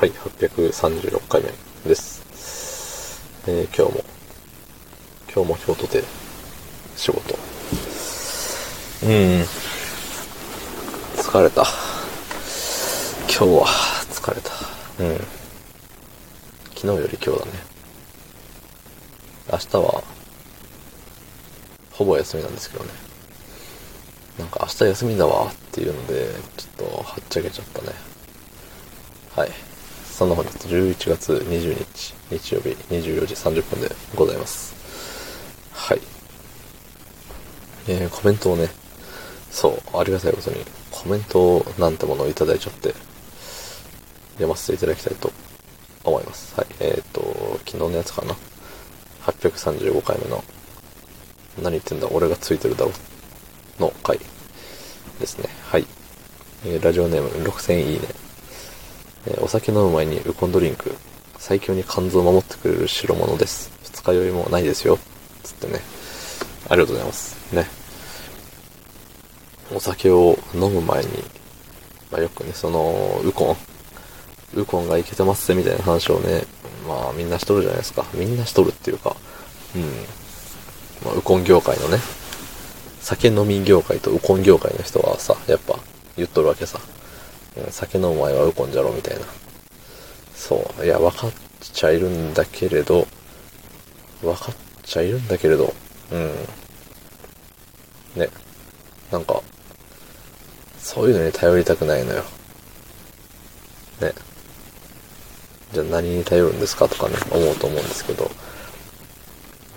はい、836回目です。えー、今日も、今日も京都で仕事。うん、疲れた。今日は疲れた。うん。昨日より今日だね。明日は、ほぼ休みなんですけどね。なんか明日休みだわっていうので、ちょっとはっちゃけちゃったね。はい。そんな本日11月20日、日曜日24時30分でございます。はい。えー、コメントをね、そう、ありがたいことに、コメントなんてものをいただいちゃって、読ませていただきたいと思います。はい。えっ、と、昨日のやつかな。835回目の、何言ってんだ、俺がついてるだろ、の回ですね。はい。えーラジオネーム6000いいね。えーお酒飲む前にウコンドリンク、最強に肝臓を守ってくれる代物です。二日酔いもないですよ。つってね。ありがとうございます。ね。お酒を飲む前に、まあよくね、その、ウコン、ウコンがいけてますぜみたいな話をね、まあみんなしとるじゃないですか。みんなしとるっていうか、うん。まあ、ウコン業界のね、酒飲み業界とウコン業界の人はさ、やっぱ言っとるわけさ。酒飲む前はウコンじゃろみたいな。そう。いや、分かっちゃいるんだけれど、分かっちゃいるんだけれど、うん。ね。なんか、そういうのに頼りたくないのよ。ね。じゃあ何に頼るんですかとかね、思うと思うんですけど、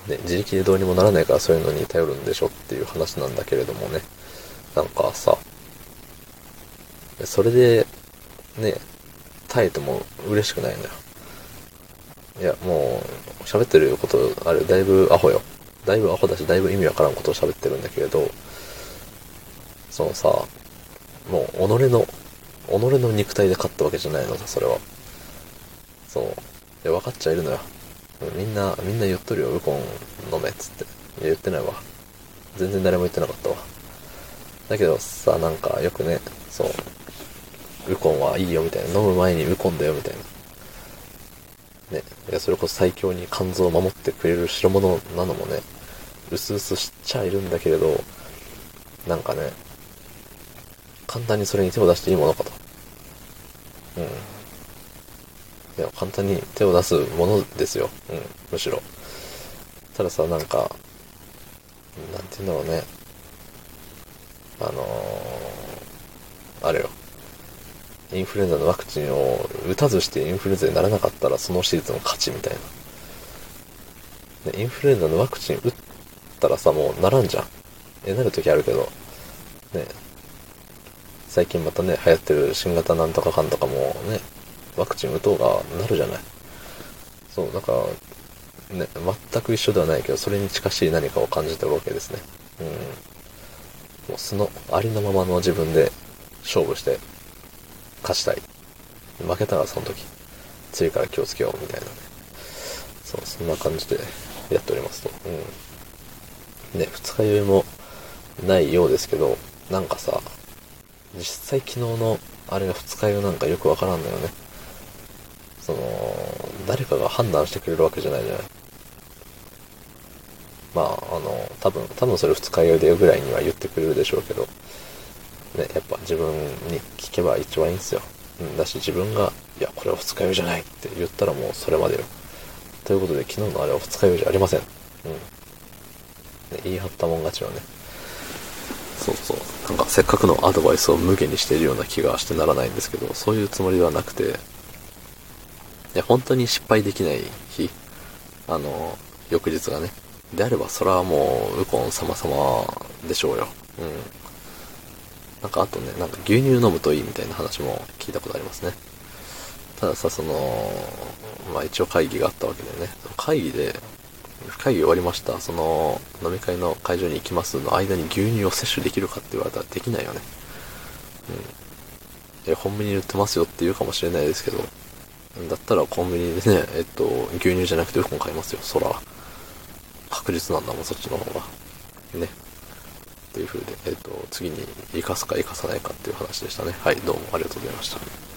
ね、自力でどうにもならないからそういうのに頼るんでしょっていう話なんだけれどもね。なんかさ、それで、ね、耐えても嬉しくないのよ。いや、もう、喋ってること、あれ、だいぶアホよ。だいぶアホだし、だいぶ意味わからんことを喋ってるんだけれど、そのさ、もう、己の、己の肉体で勝ったわけじゃないのさ、それは。そう。いや、分かっちゃいるのよ。みんな、みんな言っとるよ、ウコン飲めっつって。いや、言ってないわ。全然誰も言ってなかったわ。だけどさ、なんかよくね、そう、ウコンはいいよみたいな、飲む前にウコンだよみたいな。ね、いや、それこそ最強に肝臓を守ってくれる代物なのもね、うすうす知っちゃいるんだけれど、なんかね、簡単にそれに手を出していいものかと。うん。いや、簡単に手を出すものですよ。うん、むしろ。たださ、なんか、なんて言うんだろうね。あのー、あれよ。インフルエンザのワクチンを打たずしてインフルエンザにならなかったらその手術の勝ちみたいな。でインフルエンザのワクチン打ったらさ、もうならんじゃん。え、なる時あるけど、ね。最近またね、流行ってる新型なんとかかんとかもね、ワクチン打とうがなるじゃない。そう、だから、ね、全く一緒ではないけど、それに近しい何かを感じてるわけですね。うん。もう素の、ありのままの自分で勝負して、勝ちたい。負けたらその時、次から気をつけようみたいなね。そう、そんな感じでやっておりますと。うん。ね、二日酔いもないようですけど、なんかさ、実際昨日のあれが二日酔いなんかよくわからんのよね。その、誰かが判断してくれるわけじゃないじゃない。まあ、あの、多分、多分それ二日酔いでぐらいには言ってくれるでしょうけど、ね、やっぱ自分に聞けば一番いいんですよ。うん、だし自分が、いや、これは二日酔いじゃないって言ったらもうそれまでよ。ということで昨日のあれは二日酔いじゃありません。うん。ね、言い張ったもん勝ちはね。そうそう。なんかせっかくのアドバイスを無限にしているような気がしてならないんですけど、そういうつもりではなくて、いや、本当に失敗できない日、あの、翌日がね。であれば、それはもう、ウコン様々でしょうよ。うん。なんかあとね、なんか牛乳飲むといいみたいな話も聞いたことありますね。たださ、その、まあ一応会議があったわけでね、会議で、会議終わりました、その飲み会の会場に行きますの間に牛乳を摂取できるかって言われたらできないよね。うん。え、コンビニで売ってますよって言うかもしれないですけど、だったらコンビニでね、えっと、牛乳じゃなくてウコン買いますよ、そら。確実なんだもん、そっちの方が。ね。っていう風で、えっと、次に活かすか活かさないかっていう話でしたね。はい、どうもありがとうございました。